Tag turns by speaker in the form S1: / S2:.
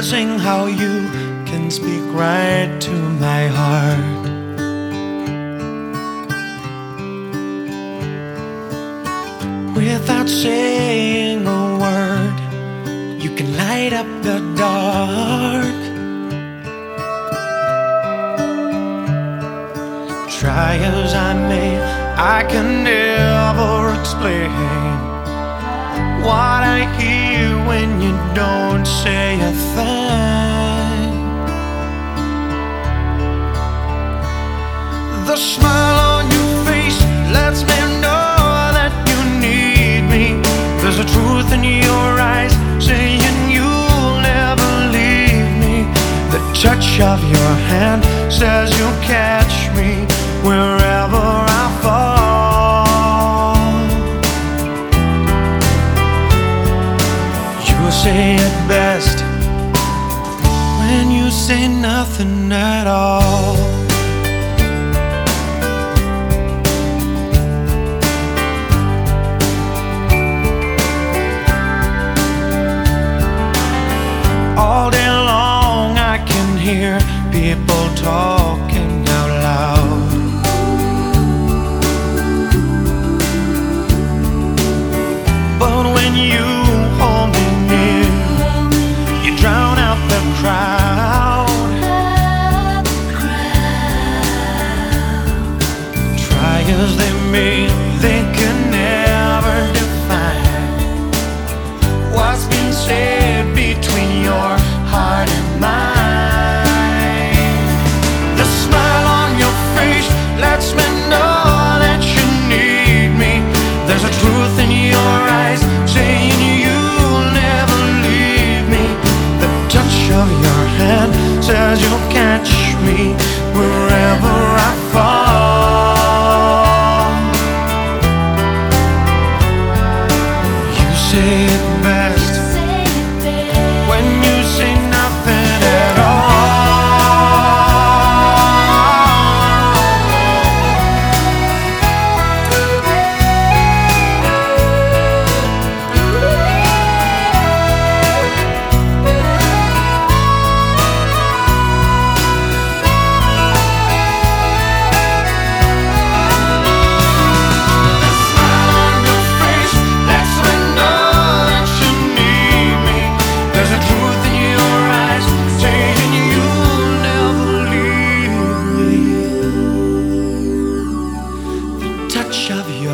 S1: amazing how you can speak right to my heart. Without saying a word, you can light up the dark. Try as I may, I can never explain what I hear when you don't say a thing. The smile on your face lets me know that you need me. There's a truth in your eyes saying you'll never leave me. The touch of your hand says you'll catch me wherever I fall. You say it best when you say nothing at all. Hear people talking out loud. But when you hold me near, you drown out the crowd. Try as they may, they wherever I fall. You say